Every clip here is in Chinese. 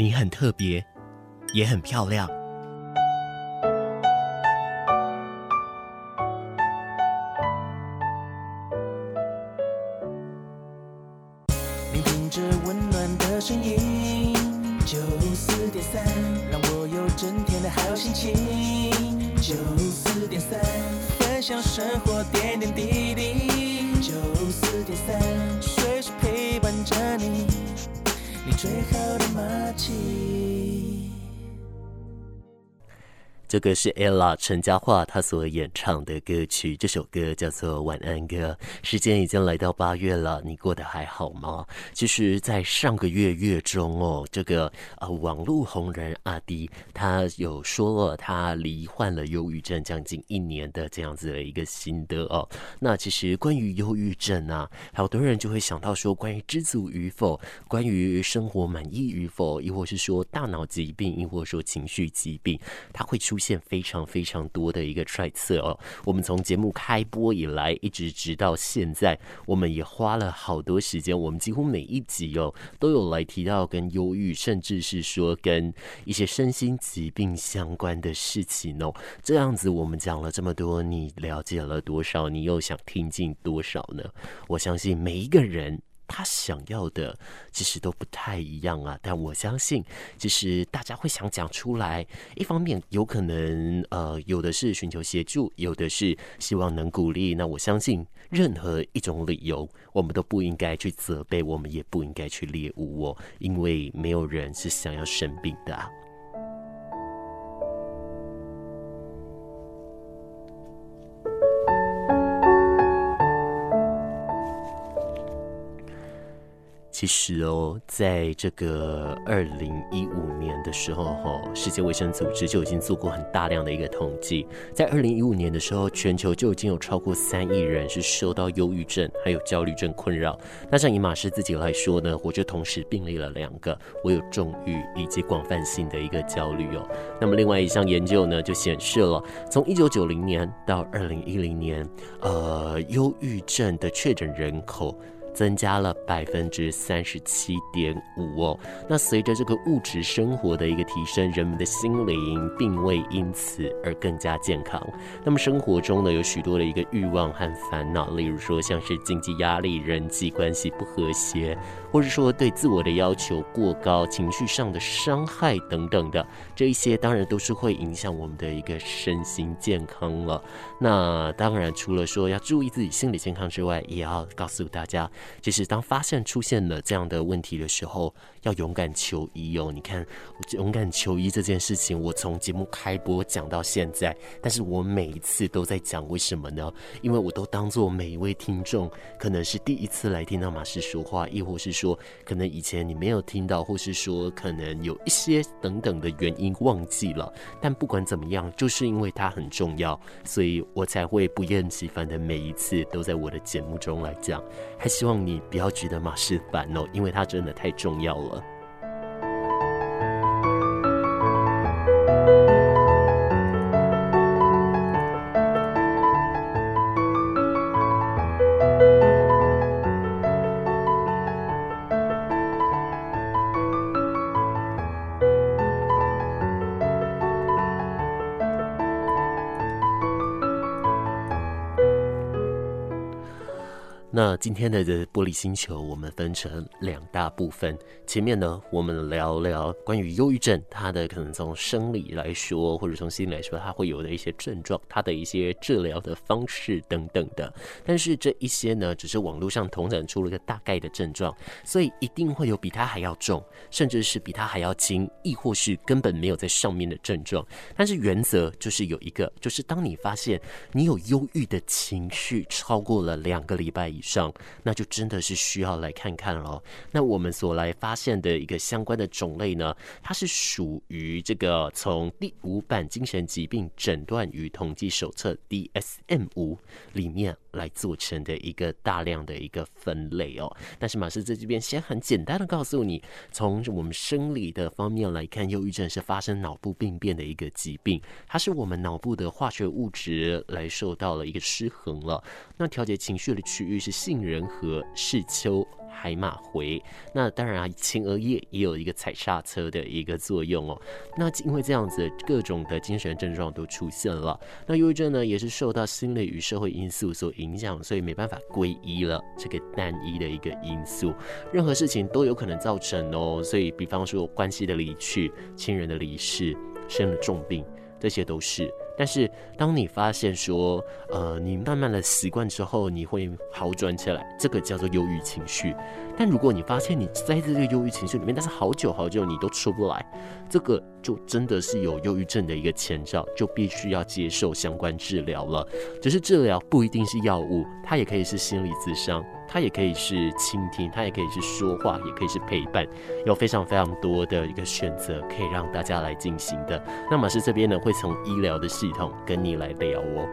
你很特别，也很漂亮。最好的默契。这个是 Ella 陈嘉桦她所演唱的歌曲，这首歌叫做《晚安歌》。时间已经来到八月了，你过得还好吗？其实，在上个月月中哦，这个呃网络红人阿迪他有说了，他罹患了忧郁症将近一年的这样子的一个心得哦。那其实关于忧郁症啊，好多人就会想到说，关于知足与否，关于生活满意与否，亦或是说大脑疾病，亦或说情绪疾病，它会出。出现非常非常多的一个揣测哦。我们从节目开播以来，一直直到现在，我们也花了好多时间。我们几乎每一集哦，都有来提到跟忧郁，甚至是说跟一些身心疾病相关的事情哦。这样子，我们讲了这么多，你了解了多少？你又想听进多少呢？我相信每一个人。他想要的其实都不太一样啊，但我相信，其实大家会想讲出来。一方面有可能，呃，有的是寻求协助，有的是希望能鼓励。那我相信，任何一种理由，我们都不应该去责备，我们也不应该去猎物哦，因为没有人是想要生病的啊。其实哦，在这个二零一五年的时候，哈，世界卫生组织就已经做过很大量的一个统计。在二零一五年的时候，全球就已经有超过三亿人是受到忧郁症还有焦虑症困扰。那像以马斯自己来说呢，我就同时病例了两个，我有重郁以及广泛性的一个焦虑哦。那么另外一项研究呢，就显示了从一九九零年到二零一零年，呃，忧郁症的确诊人口。增加了百分之三十七点五哦。那随着这个物质生活的一个提升，人们的心灵并未因此而更加健康。那么生活中呢，有许多的一个欲望和烦恼，例如说像是经济压力、人际关系不和谐，或者说对自我的要求过高、情绪上的伤害等等的，这一些当然都是会影响我们的一个身心健康了。那当然除了说要注意自己心理健康之外，也要告诉大家。其实，当发现出现了这样的问题的时候，要勇敢求医哦。你看，勇敢求医这件事情，我从节目开播讲到现在，但是我每一次都在讲，为什么呢？因为我都当做每一位听众可能是第一次来听到马斯说话，亦或是说，可能以前你没有听到，或是说，可能有一些等等的原因忘记了。但不管怎么样，就是因为它很重要，所以我才会不厌其烦的每一次都在我的节目中来讲，还希望。你不要觉得马斯烦哦，因为它真的太重要了。那今天的这玻璃星球，我们分成两大部分。前面呢，我们聊聊关于忧郁症，它的可能从生理来说，或者从心理来说，它会有的一些症状，它的一些治疗的方式等等的。但是这一些呢，只是网络上统整出了个大概的症状，所以一定会有比它还要重，甚至是比它还要轻，亦或是根本没有在上面的症状。但是原则就是有一个，就是当你发现你有忧郁的情绪超过了两个礼拜以以上，那就真的是需要来看看了。那我们所来发现的一个相关的种类呢，它是属于这个从第五版精神疾病诊断与统计手册 DSM 五里面来做成的一个大量的一个分类哦。但是马师在这边先很简单的告诉你，从我们生理的方面来看，忧郁症是发生脑部病变的一个疾病，它是我们脑部的化学物质来受到了一个失衡了。那调节情绪的区域是杏仁核、视丘。海马回，那当然啊，前额叶也有一个踩刹车的一个作用哦。那因为这样子，各种的精神症状都出现了。那忧郁症呢，也是受到心理与社会因素所影响，所以没办法归一了这个单一的一个因素，任何事情都有可能造成哦。所以，比方说关系的离去、亲人的离世、生了重病，这些都是。但是，当你发现说，呃，你慢慢的习惯之后，你会好转起来，这个叫做忧郁情绪。但如果你发现你在这个忧郁情绪里面，但是好久好久你都出不来，这个就真的是有忧郁症的一个前兆，就必须要接受相关治疗了。只是治疗不一定是药物，它也可以是心理咨商，它也可以是倾听，它也可以是说话，也可以是陪伴，有非常非常多的一个选择可以让大家来进行的。那马氏这边呢，会从医疗的系统跟你来聊哦。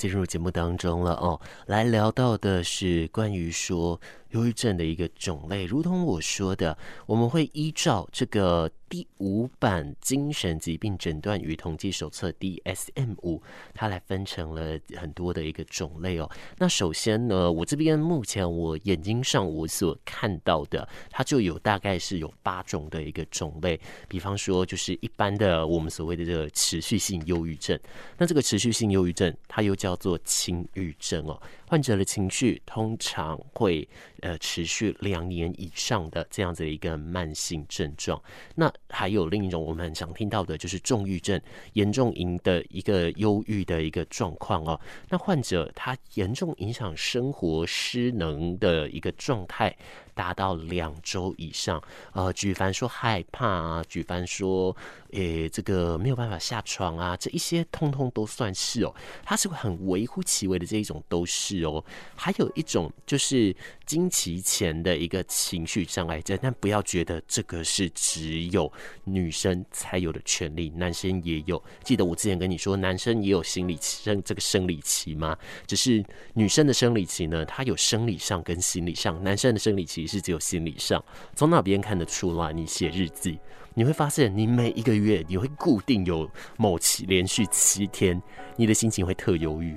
进入节目当中了哦，来聊到的是关于说忧郁症的一个种类，如同我说的，我们会依照这个。第五版精神疾病诊断与统计手册 DSM 五，它来分成了很多的一个种类哦。那首先呢，我这边目前我眼睛上我所看到的，它就有大概是有八种的一个种类。比方说，就是一般的我们所谓的这个持续性忧郁症。那这个持续性忧郁症，它又叫做轻郁症哦。患者的情绪通常会呃持续两年以上的这样子的一个慢性症状。那还有另一种我们很常听到的，就是重郁症，严重营的一个忧郁的一个状况哦。那患者他严重影响生活失能的一个状态。达到两周以上，呃，举凡说害怕啊，举凡说，诶、这个没有办法下床啊，这一些通通都算是哦，它是会很微乎其微的这一种都是哦。还有一种就是经期前的一个情绪障碍症，但不要觉得这个是只有女生才有的权利，男生也有。记得我之前跟你说，男生也有心理生这个生理期吗？只是女生的生理期呢，它有生理上跟心理上，男生的生理期。是只有心理上，从哪边看得出来？你写日记，你会发现，你每一个月你会固定有某期连续七天，你的心情会特忧郁。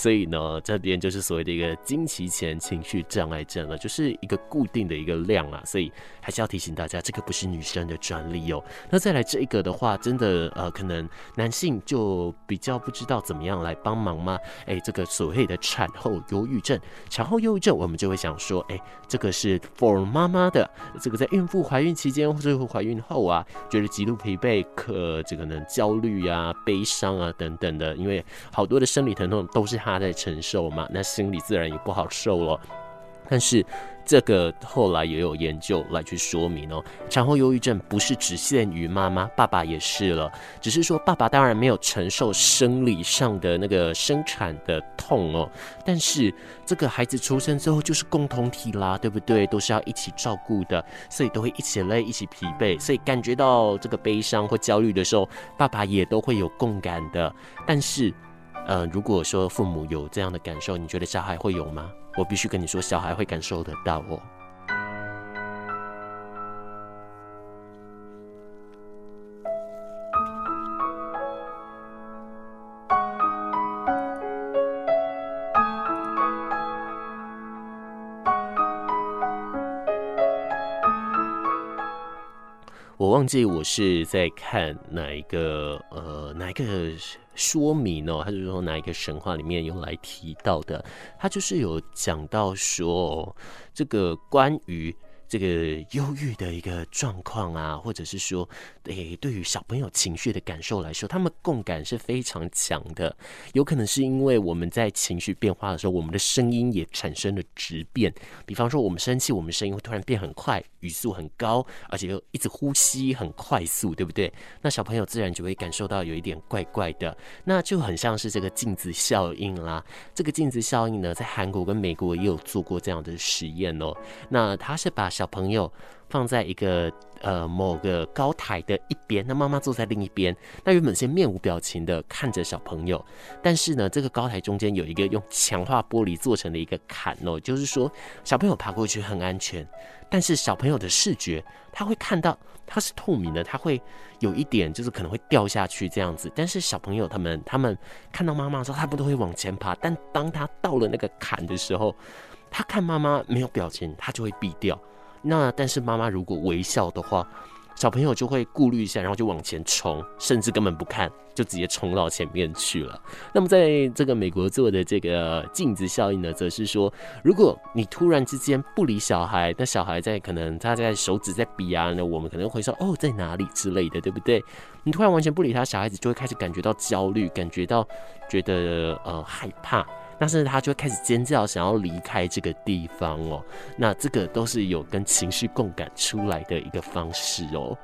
所以呢，这边就是所谓的一个经期前情绪障碍症了，就是一个固定的一个量啊。所以还是要提醒大家，这个不是女生的专利哦。那再来这一个的话，真的呃，可能男性就比较不知道怎么样来帮忙吗？哎、这个所谓的产后忧郁症，产后忧郁症，我们就会想说。哎，这个是 for 妈妈的，这个在孕妇怀孕期间或者怀孕后啊，觉得极度疲惫，可这个呢焦虑啊、悲伤啊等等的，因为好多的生理疼痛都是她他在承受嘛，那心里自然也不好受了。但是。这个后来也有研究来去说明哦，产后忧郁症不是只限于妈妈，爸爸也是了。只是说爸爸当然没有承受生理上的那个生产的痛哦，但是这个孩子出生之后就是共同体啦，对不对？都是要一起照顾的，所以都会一起累、一起疲惫，所以感觉到这个悲伤或焦虑的时候，爸爸也都会有共感的。但是，呃，如果说父母有这样的感受，你觉得小孩会有吗？我必须跟你说，小孩会感受得到哦。忘记我是在看哪一个呃哪一个说明哦，他就是说哪一个神话里面有来提到的，他就是有讲到说这个关于。这个忧郁的一个状况啊，或者是说，诶，对于小朋友情绪的感受来说，他们共感是非常强的。有可能是因为我们在情绪变化的时候，我们的声音也产生了质变。比方说，我们生气，我们声音会突然变很快，语速很高，而且又一直呼吸很快速，对不对？那小朋友自然就会感受到有一点怪怪的，那就很像是这个镜子效应啦。这个镜子效应呢，在韩国跟美国也有做过这样的实验哦。那他是把小朋友放在一个呃某个高台的一边，那妈妈坐在另一边。那原本先面无表情的看着小朋友，但是呢，这个高台中间有一个用强化玻璃做成的一个坎哦，就是说小朋友爬过去很安全。但是小朋友的视觉，他会看到它是透明的，他会有一点就是可能会掉下去这样子。但是小朋友他们他们看到妈妈的时候，他们都会往前爬。但当他到了那个坎的时候，他看妈妈没有表情，他就会避掉。那但是妈妈如果微笑的话，小朋友就会顾虑一下，然后就往前冲，甚至根本不看，就直接冲到前面去了。那么在这个美国做的这个镜子效应呢，则是说，如果你突然之间不理小孩，那小孩在可能他在手指在比啊，那我们可能会说哦，在哪里之类的，对不对？你突然完全不理他，小孩子就会开始感觉到焦虑，感觉到觉得呃害怕。但是他就会开始尖叫，想要离开这个地方哦。那这个都是有跟情绪共感出来的一个方式哦。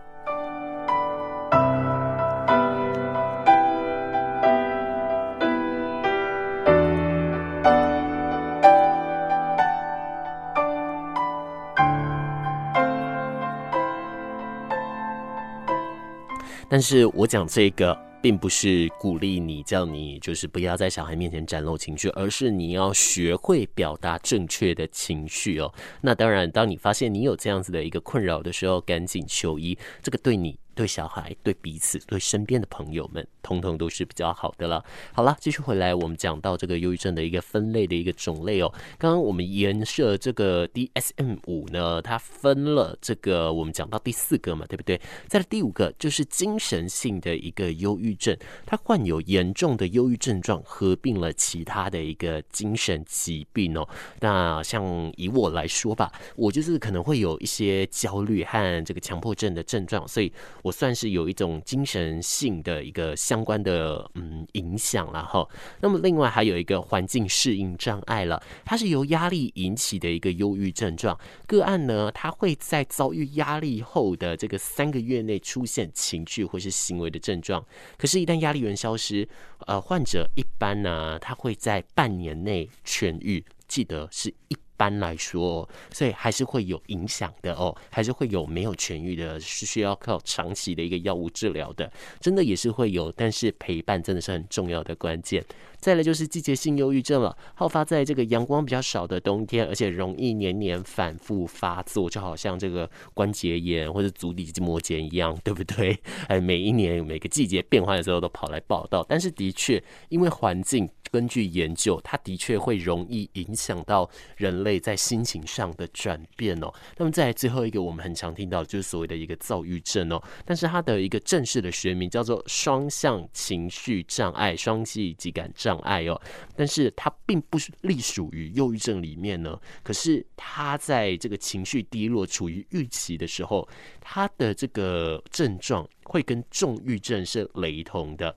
但是我讲这个。并不是鼓励你，叫你就是不要在小孩面前展露情绪，而是你要学会表达正确的情绪哦。那当然，当你发现你有这样子的一个困扰的时候，赶紧求医，这个对你。对小孩、对彼此、对身边的朋友们，通通都是比较好的了。好了，继续回来，我们讲到这个忧郁症的一个分类的一个种类哦。刚刚我们沿设这个 DSM 五呢，它分了这个，我们讲到第四个嘛，对不对？在第五个就是精神性的一个忧郁症，它患有严重的忧郁症状，合并了其他的一个精神疾病哦。那像以我来说吧，我就是可能会有一些焦虑和这个强迫症的症状，所以。我算是有一种精神性的一个相关的嗯影响了哈。那么另外还有一个环境适应障碍了，它是由压力引起的一个忧郁症状。个案呢，它会在遭遇压力后的这个三个月内出现情绪或是行为的症状。可是，一旦压力源消失，呃，患者一般呢，他会在半年内痊愈。记得是一。般来说，所以还是会有影响的哦，还是会有没有痊愈的，是需要靠长期的一个药物治疗的，真的也是会有，但是陪伴真的是很重要的关键。再来就是季节性忧郁症了，好发在这个阳光比较少的冬天，而且容易年年反复发作，就好像这个关节炎或者足底筋膜炎一样，对不对？哎，每一年每个季节变换的时候都跑来报道，但是的确因为环境。根据研究，它的确会容易影响到人类在心情上的转变哦。那么在最后一个，我们很常听到就是所谓的一个躁郁症哦，但是它的一个正式的学名叫做双向情绪障碍、双极急感障爱哦。但是它并不是隶属于忧郁症里面呢。可是他在这个情绪低落、处于预期的时候，他的这个症状会跟重郁症是雷同的。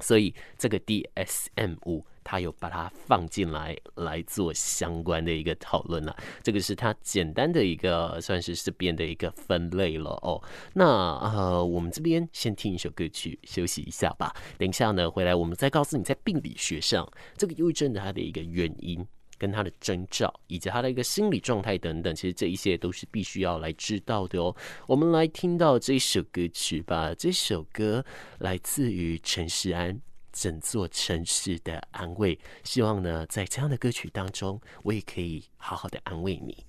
所以这个 DSM 五，他有把它放进来来做相关的一个讨论了。这个是它简单的一个算是这边的一个分类了哦。那呃，我们这边先听一首歌曲休息一下吧。等一下呢，回来我们再告诉你在病理学上这个忧郁症的它的一个原因。跟他的征兆，以及他的一个心理状态等等，其实这一些都是必须要来知道的哦。我们来听到这首歌曲吧。这首歌来自于陈势安，《整座城市的安慰》。希望呢，在这样的歌曲当中，我也可以好好的安慰你。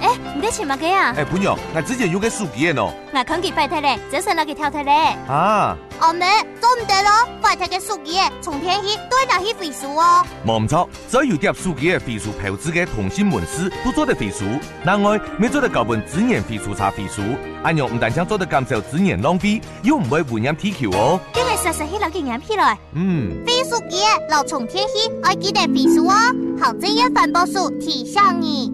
哎，你在吃嘛个呀？哎，不用，我之前用个手机的喏。我空气拜特嘞，这是那个跳特嘞。啊。阿妹，做唔得咯，拜特个手机诶，从天去对哪去飞书哦。冇错，只要有叠手机诶飞书投资嘅通信门市，都做得飞书。另外，每做得高本资源飞书查飞书，阿娘唔但想做得减少资源浪费，又唔会污染地球哦。今日实实去攞经验起来。嗯。飞书机老从天起，爱记得飞书哦。行政院反保署提醒你。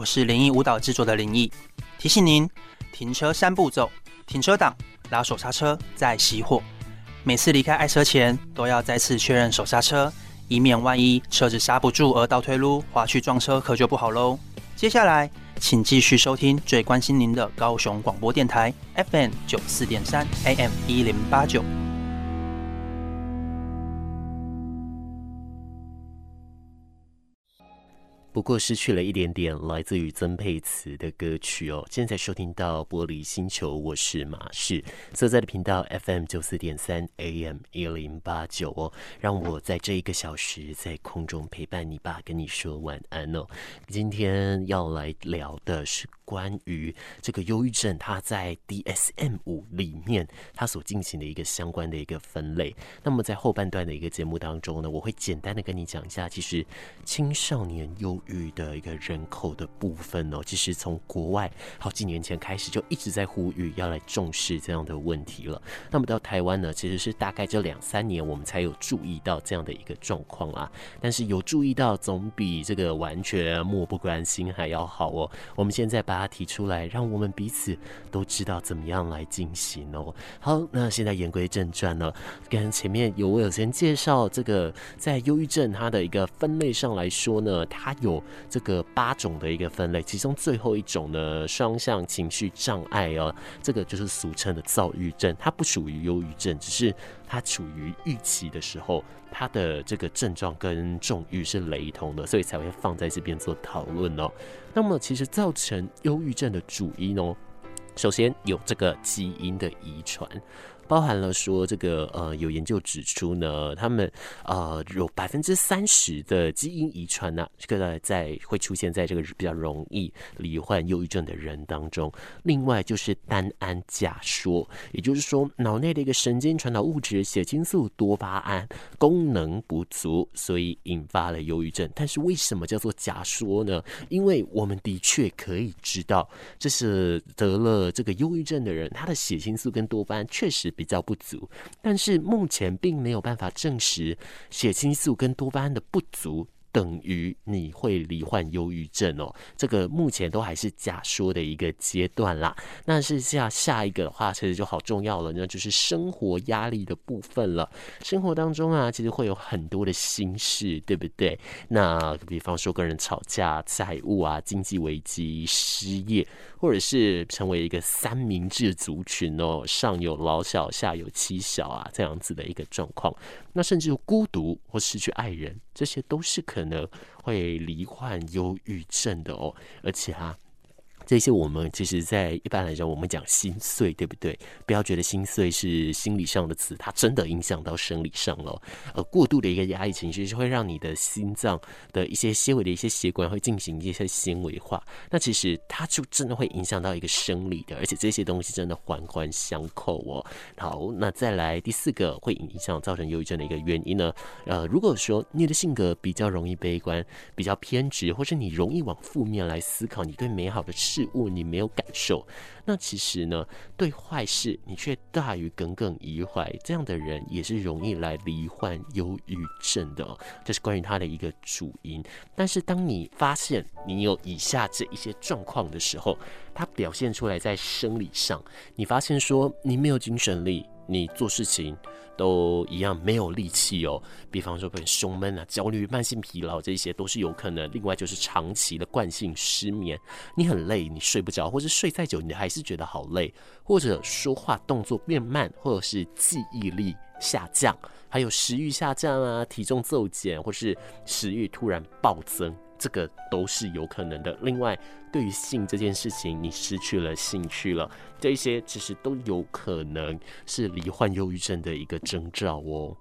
我是灵异舞蹈制作的林毅，提醒您停车三步骤：停车档、拉手刹车、再熄火。每次离开爱车前，都要再次确认手刹车，以免万一车子刹不住而倒退噜滑去撞车，可就不好喽。接下来，请继续收听最关心您的高雄广播电台 FM 九四点三 AM 一零八九。不过失去了一点点来自于曾沛慈的歌曲哦。现在收听到玻璃星球，我是马世所在的频道 FM 九四点三 AM 一零八九哦。让我在这一个小时在空中陪伴你吧，跟你说晚安哦。今天要来聊的是。关于这个忧郁症，它在 DSM 五里面，它所进行的一个相关的一个分类。那么在后半段的一个节目当中呢，我会简单的跟你讲一下，其实青少年忧郁的一个人口的部分哦，其实从国外好几年前开始就一直在呼吁要来重视这样的问题了。那么到台湾呢，其实是大概这两三年我们才有注意到这样的一个状况啊。但是有注意到总比这个完全漠不关心还要好哦。我们现在把它提出来，让我们彼此都知道怎么样来进行哦。好，那现在言归正传呢，跟前面有我有先介绍这个，在忧郁症它的一个分类上来说呢，它有有这个八种的一个分类，其中最后一种呢，双向情绪障碍哦，这个就是俗称的躁郁症，它不属于忧郁症，只是它处于郁期的时候，它的这个症状跟重郁是雷同的，所以才会放在这边做讨论哦。那么，其实造成忧郁症的主因哦，首先有这个基因的遗传。包含了说这个呃，有研究指出呢，他们呃有百分之三十的基因遗传呢，这个在会出现在这个比较容易罹患忧郁症的人当中。另外就是单胺假说，也就是说脑内的一个神经传导物质血清素多巴胺功能不足，所以引发了忧郁症。但是为什么叫做假说呢？因为我们的确可以知道，这是得了这个忧郁症的人，他的血清素跟多巴胺确实。比较不足，但是目前并没有办法证实血清素跟多巴胺的不足。等于你会罹患忧郁症哦，这个目前都还是假说的一个阶段啦。那是下下一个的话，其实就好重要了，那就是生活压力的部分了。生活当中啊，其实会有很多的心事，对不对？那比方说跟人吵架、债务啊、经济危机、失业，或者是成为一个三明治族群哦，上有老小，下有妻小啊，这样子的一个状况。那甚至孤独或失去爱人，这些都是可能会罹患忧郁症的哦，而且哈。这些我们其实，在一般来讲，我们讲心碎，对不对？不要觉得心碎是心理上的词，它真的影响到生理上了。呃，过度的一个压抑情绪，是会让你的心脏的一些纤维的一些血管会进行一些纤维化。那其实它就真的会影响到一个生理的，而且这些东西真的环环相扣哦。好，那再来第四个会影响造成忧郁症的一个原因呢？呃，如果说你的性格比较容易悲观、比较偏执，或是你容易往负面来思考，你对美好的事。事物你没有感受，那其实呢，对坏事你却大于耿耿于怀，这样的人也是容易来罹患忧郁症的哦。这是关于他的一个主因。但是当你发现你有以下这一些状况的时候，它表现出来在生理上，你发现说你没有精神力。你做事情都一样没有力气哦。比方说，被胸闷啊、焦虑、慢性疲劳，这些都是有可能。另外就是长期的惯性失眠，你很累，你睡不着，或者睡再久，你还是觉得好累，或者说话动作变慢，或者是记忆力下降，还有食欲下降啊，体重骤减，或是食欲突然暴增。这个都是有可能的。另外，对于性这件事情，你失去了兴趣了，这些其实都有可能是罹患忧郁症的一个征兆哦。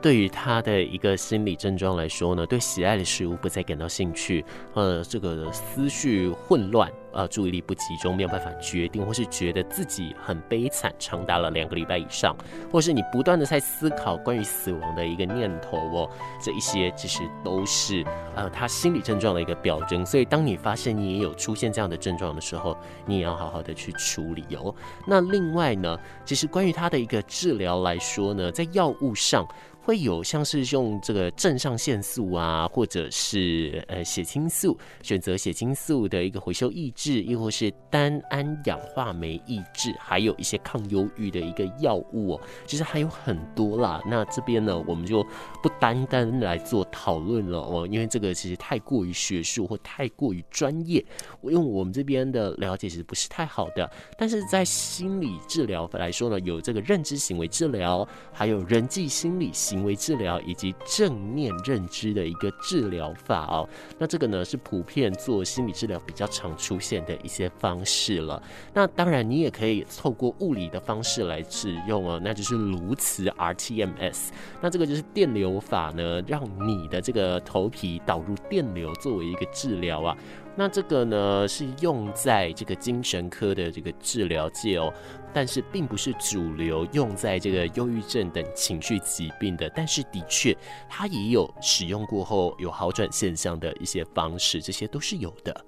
对于他的一个心理症状来说呢，对喜爱的事物不再感到兴趣，呃，这个思绪混乱，呃，注意力不集中，没有办法决定，或是觉得自己很悲惨，长达了两个礼拜以上，或是你不断的在思考关于死亡的一个念头哦，这一些其实都是呃他心理症状的一个表征。所以当你发现你也有出现这样的症状的时候，你也要好好的去处理哦。那另外呢，其实关于他的一个治疗来说呢，在药物上。会有像是用这个肾上腺素啊，或者是呃血清素，选择血清素的一个回收抑制，亦或是单胺氧化酶抑制，还有一些抗忧郁的一个药物哦，其实还有很多啦。那这边呢，我们就不单单来做讨论了哦，因为这个其实太过于学术或太过于专业，因为我们这边的了解其实不是太好的。但是在心理治疗来说呢，有这个认知行为治疗，还有人际心理行。行为治疗以及正面认知的一个治疗法哦，那这个呢是普遍做心理治疗比较常出现的一些方式了。那当然你也可以透过物理的方式来使用哦，那就是颅磁 RTMS。那这个就是电流法呢，让你的这个头皮导入电流作为一个治疗啊。那这个呢是用在这个精神科的这个治疗界哦，但是并不是主流用在这个忧郁症等情绪疾病的。但是的确，它也有使用过后有好转现象的一些方式，这些都是有的。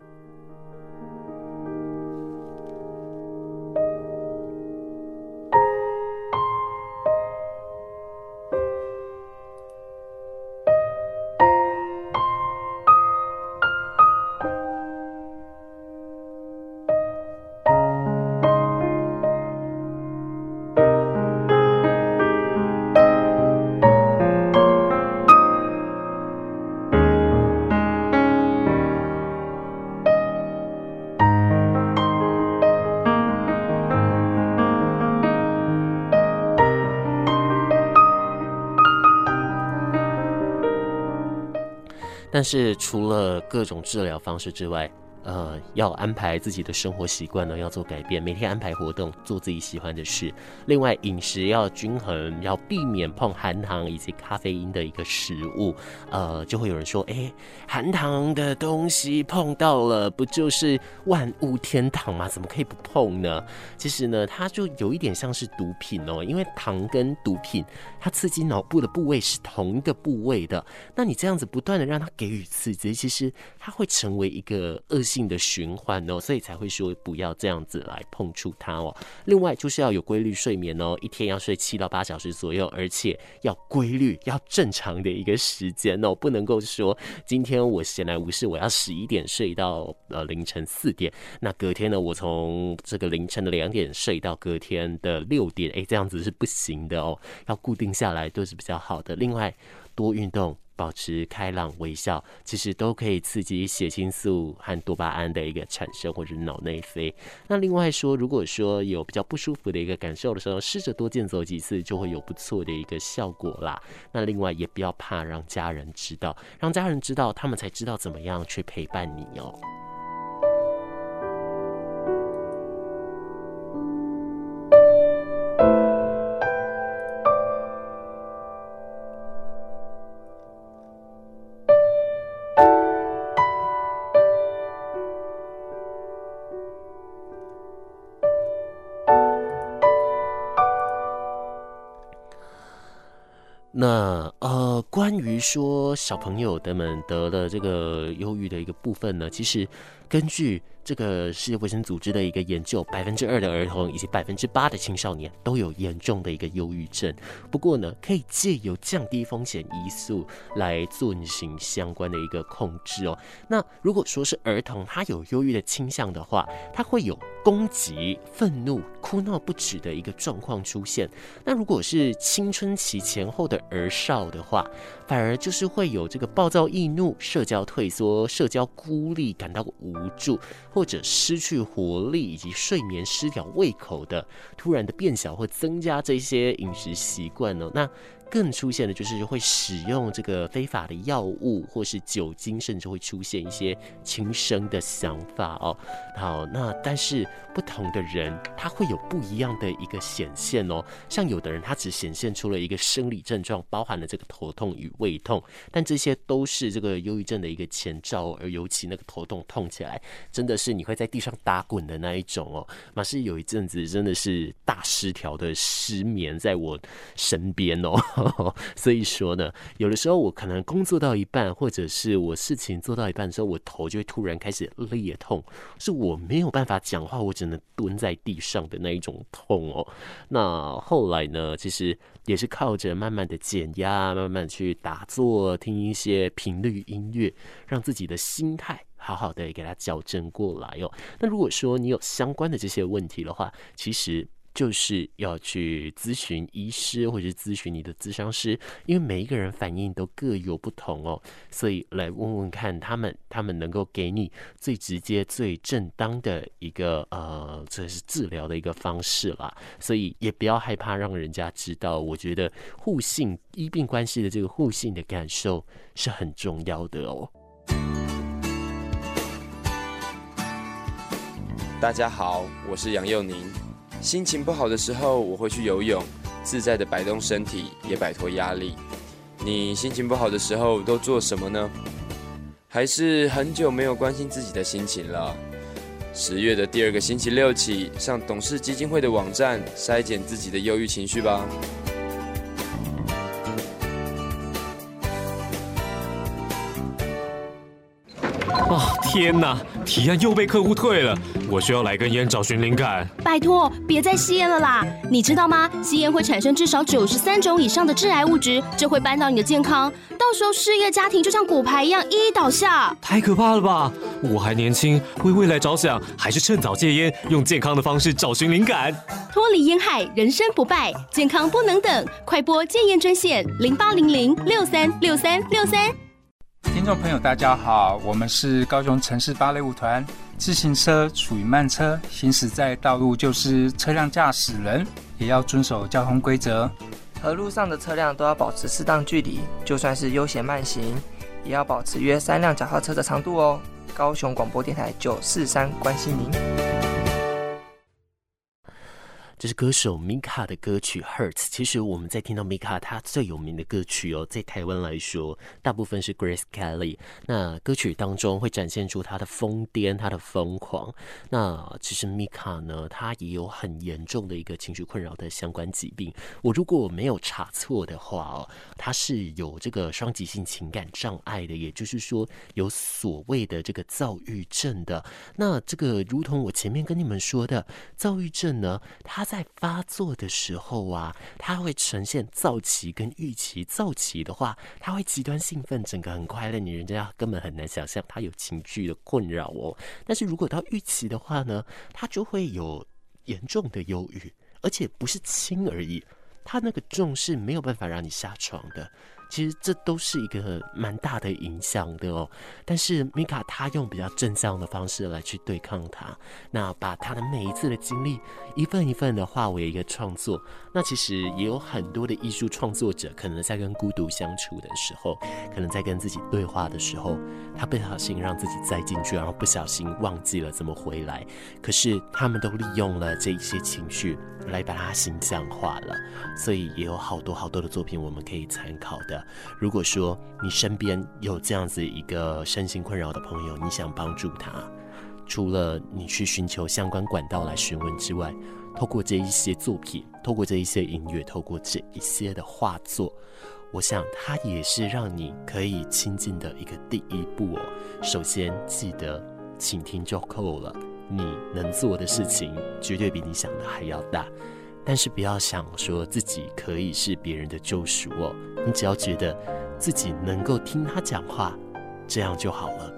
但是除了各种治疗方式之外，呃，要安排自己的生活习惯呢，要做改变，每天安排活动，做自己喜欢的事。另外，饮食要均衡，要避免碰含糖以及咖啡因的一个食物。呃，就会有人说，哎、含糖的东西碰到了，不就是万物天堂吗？怎么可以不碰呢？其实呢，它就有一点像是毒品哦，因为糖跟毒品，它刺激脑部的部位是同一个部位的。那你这样子不断的让它给予刺激，其实它会成为一个恶性的循环哦，所以才会说不要这样子来碰触它哦。另外就是要有规律睡眠哦，一天要睡七到八小时左右，而且要规律、要正常的一个时间哦，不能够说今天我闲来无事，我要十一点睡到呃凌晨四点，那隔天呢，我从这个凌晨的两点睡到隔天的六点，哎，这样子是不行的哦，要固定下来都是比较好的。另外多运动。保持开朗微笑，其实都可以刺激血清素和多巴胺的一个产生或者脑内啡。那另外说，如果说有比较不舒服的一个感受的时候，试着多健走几次，就会有不错的一个效果啦。那另外也不要怕让家人知道，让家人知道，他们才知道怎么样去陪伴你哦。那呃，关于说小朋友他们得了这个忧郁的一个部分呢，其实根据。这个世界卫生组织的一个研究，百分之二的儿童以及百分之八的青少年都有严重的一个忧郁症。不过呢，可以借由降低风险因素来进行相关的一个控制哦。那如果说是儿童他有忧郁的倾向的话，他会有攻击、愤怒、哭闹不止的一个状况出现。那如果是青春期前后的儿少的话，反而就是会有这个暴躁易怒、社交退缩、社交孤立、感到无助。或者失去活力以及睡眠失调、胃口的突然的变小或增加这些饮食习惯呢？那。更出现的就是会使用这个非法的药物或是酒精，甚至会出现一些轻生的想法哦。好，那但是不同的人他会有不一样的一个显现哦。像有的人他只显现出了一个生理症状，包含了这个头痛与胃痛，但这些都是这个忧郁症的一个前兆。而尤其那个头痛痛起来，真的是你会在地上打滚的那一种哦。马是有一阵子真的是大失调的失眠在我身边哦。所以说呢，有的时候我可能工作到一半，或者是我事情做到一半的时候，我头就会突然开始裂痛，是我没有办法讲话，我只能蹲在地上的那一种痛哦。那后来呢，其实也是靠着慢慢的减压，慢慢去打坐，听一些频率音乐，让自己的心态好好的给它矫正过来哦。那如果说你有相关的这些问题的话，其实。就是要去咨询医师，或者是咨询你的咨商师，因为每一个人反应都各有不同哦，所以来问问看他们，他们能够给你最直接、最正当的一个呃，这是治疗的一个方式啦。所以也不要害怕让人家知道，我觉得互信医病关系的这个互信的感受是很重要的哦。大家好，我是杨佑宁。心情不好的时候，我会去游泳，自在的摆动身体，也摆脱压力。你心情不好的时候都做什么呢？还是很久没有关心自己的心情了？十月的第二个星期六起，上董事基金会的网站筛减自己的忧郁情绪吧。天哪！提案又被客户退了，我需要来根烟找寻灵感。拜托，别再吸烟了啦！你知道吗？吸烟会产生至少九十三种以上的致癌物质，这会扳倒你的健康，到时候事业家庭就像骨牌一样一一倒下。太可怕了吧！我还年轻，为未来着想，还是趁早戒烟，用健康的方式找寻灵感，脱离烟害，人生不败，健康不能等，快拨戒烟专线零八零零六三六三六三。听众朋友，大家好，我们是高雄城市芭蕾舞团。自行车属于慢车，行驶在道路就是车辆驾驶人，也要遵守交通规则。和路上的车辆都要保持适当距离，就算是悠闲慢行，也要保持约三辆脚踏车的长度哦。高雄广播电台九四三关心您。这是歌手 Mika 的歌曲《Hurts》。其实我们在听到 Mika 他最有名的歌曲哦，在台湾来说，大部分是 Grace Kelly。那歌曲当中会展现出他的疯癫、他的疯狂。那其实 Mika 呢，他也有很严重的一个情绪困扰的相关疾病。我如果没有查错的话哦，他是有这个双极性情感障碍的，也就是说有所谓的这个躁郁症的。那这个如同我前面跟你们说的，躁郁症呢，他在发作的时候啊，他会呈现躁期跟预期。躁期的话，他会极端兴奋，整个很快乐，你人家根本很难想象他有情绪的困扰哦。但是如果到预期的话呢，他就会有严重的忧郁，而且不是轻而已，他那个重是没有办法让你下床的。其实这都是一个蛮大的影响的哦，但是米卡他用比较正向的方式来去对抗它，那把他的每一次的经历一份一份的化为一个创作。那其实也有很多的艺术创作者，可能在跟孤独相处的时候，可能在跟自己对话的时候，他不小心让自己栽进去，然后不小心忘记了怎么回来。可是他们都利用了这一些情绪来把它形象化了，所以也有好多好多的作品我们可以参考的。如果说你身边有这样子一个身心困扰的朋友，你想帮助他，除了你去寻求相关管道来询问之外，透过这一些作品，透过这一些音乐，透过这一些的画作，我想它也是让你可以亲近的一个第一步哦。首先记得倾听就够了，你能做的事情绝对比你想的还要大。但是不要想说自己可以是别人的救赎哦，你只要觉得自己能够听他讲话，这样就好了。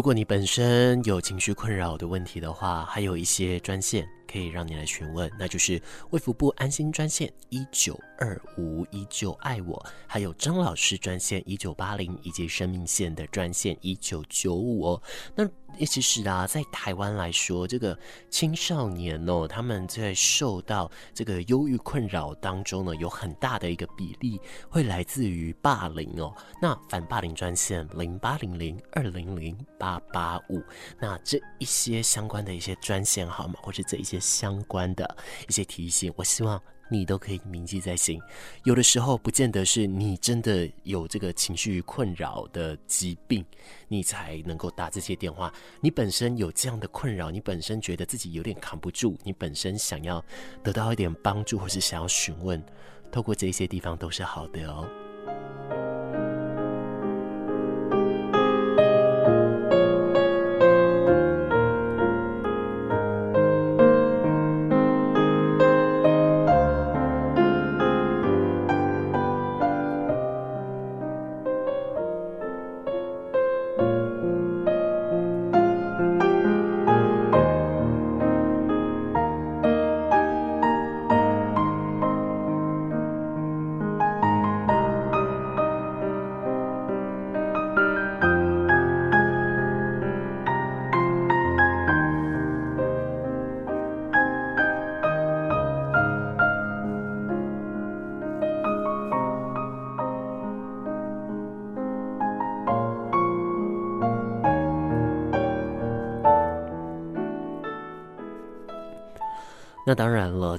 如果你本身有情绪困扰的问题的话，还有一些专线。可以让你来询问，那就是卫福部安心专线一九二五依旧爱我，还有张老师专线一九八零，以及生命线的专线一九九五哦。那其实啊，在台湾来说，这个青少年哦，他们在受到这个忧郁困扰当中呢，有很大的一个比例会来自于霸凌哦。那反霸凌专线零八零零二零零八八五，那这一些相关的一些专线号码，或者这一些。相关的一些提醒，我希望你都可以铭记在心。有的时候，不见得是你真的有这个情绪困扰的疾病，你才能够打这些电话。你本身有这样的困扰，你本身觉得自己有点扛不住，你本身想要得到一点帮助，或是想要询问，透过这些地方都是好的哦。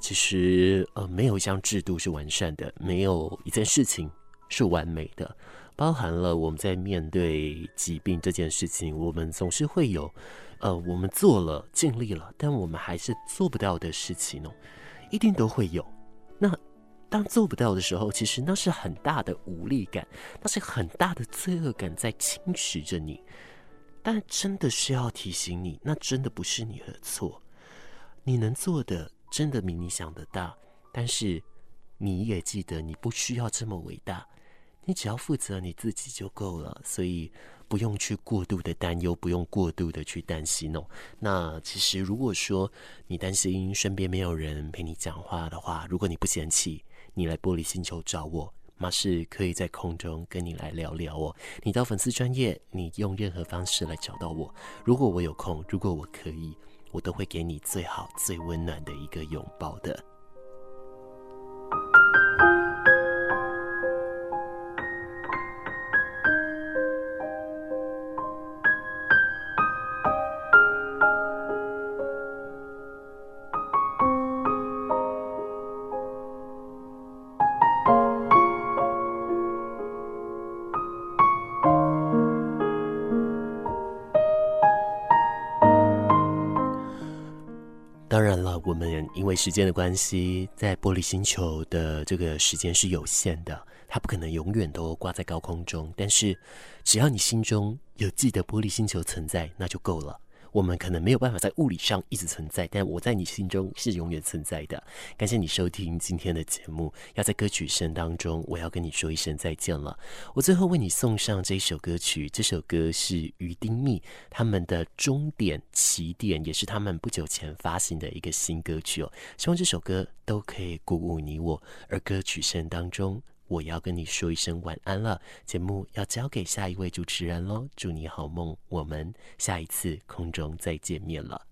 其实呃，没有一项制度是完善的，没有一件事情是完美的，包含了我们在面对疾病这件事情，我们总是会有，呃，我们做了尽力了，但我们还是做不到的事情哦，一定都会有。那当做不到的时候，其实那是很大的无力感，那是很大的罪恶感在侵蚀着你。但真的是要提醒你，那真的不是你的错，你能做的。真的比你想的大，但是你也记得，你不需要这么伟大，你只要负责你自己就够了，所以不用去过度的担忧，不用过度的去担心哦。那其实如果说你担心身边没有人陪你讲话的话，如果你不嫌弃，你来玻璃星球找我，马是可以在空中跟你来聊聊哦。你到粉丝专业，你用任何方式来找到我。如果我有空，如果我可以。我都会给你最好、最温暖的一个拥抱的。我们因为时间的关系，在玻璃星球的这个时间是有限的，它不可能永远都挂在高空中。但是，只要你心中有记得玻璃星球存在，那就够了。我们可能没有办法在物理上一直存在，但我在你心中是永远存在的。感谢你收听今天的节目，要在歌曲声当中，我要跟你说一声再见了。我最后为你送上这一首歌曲，这首歌是于丁密他们的终点起点，也是他们不久前发行的一个新歌曲哦。希望这首歌都可以鼓舞你我。而歌曲声当中。我要跟你说一声晚安了，节目要交给下一位主持人喽。祝你好梦，我们下一次空中再见面了。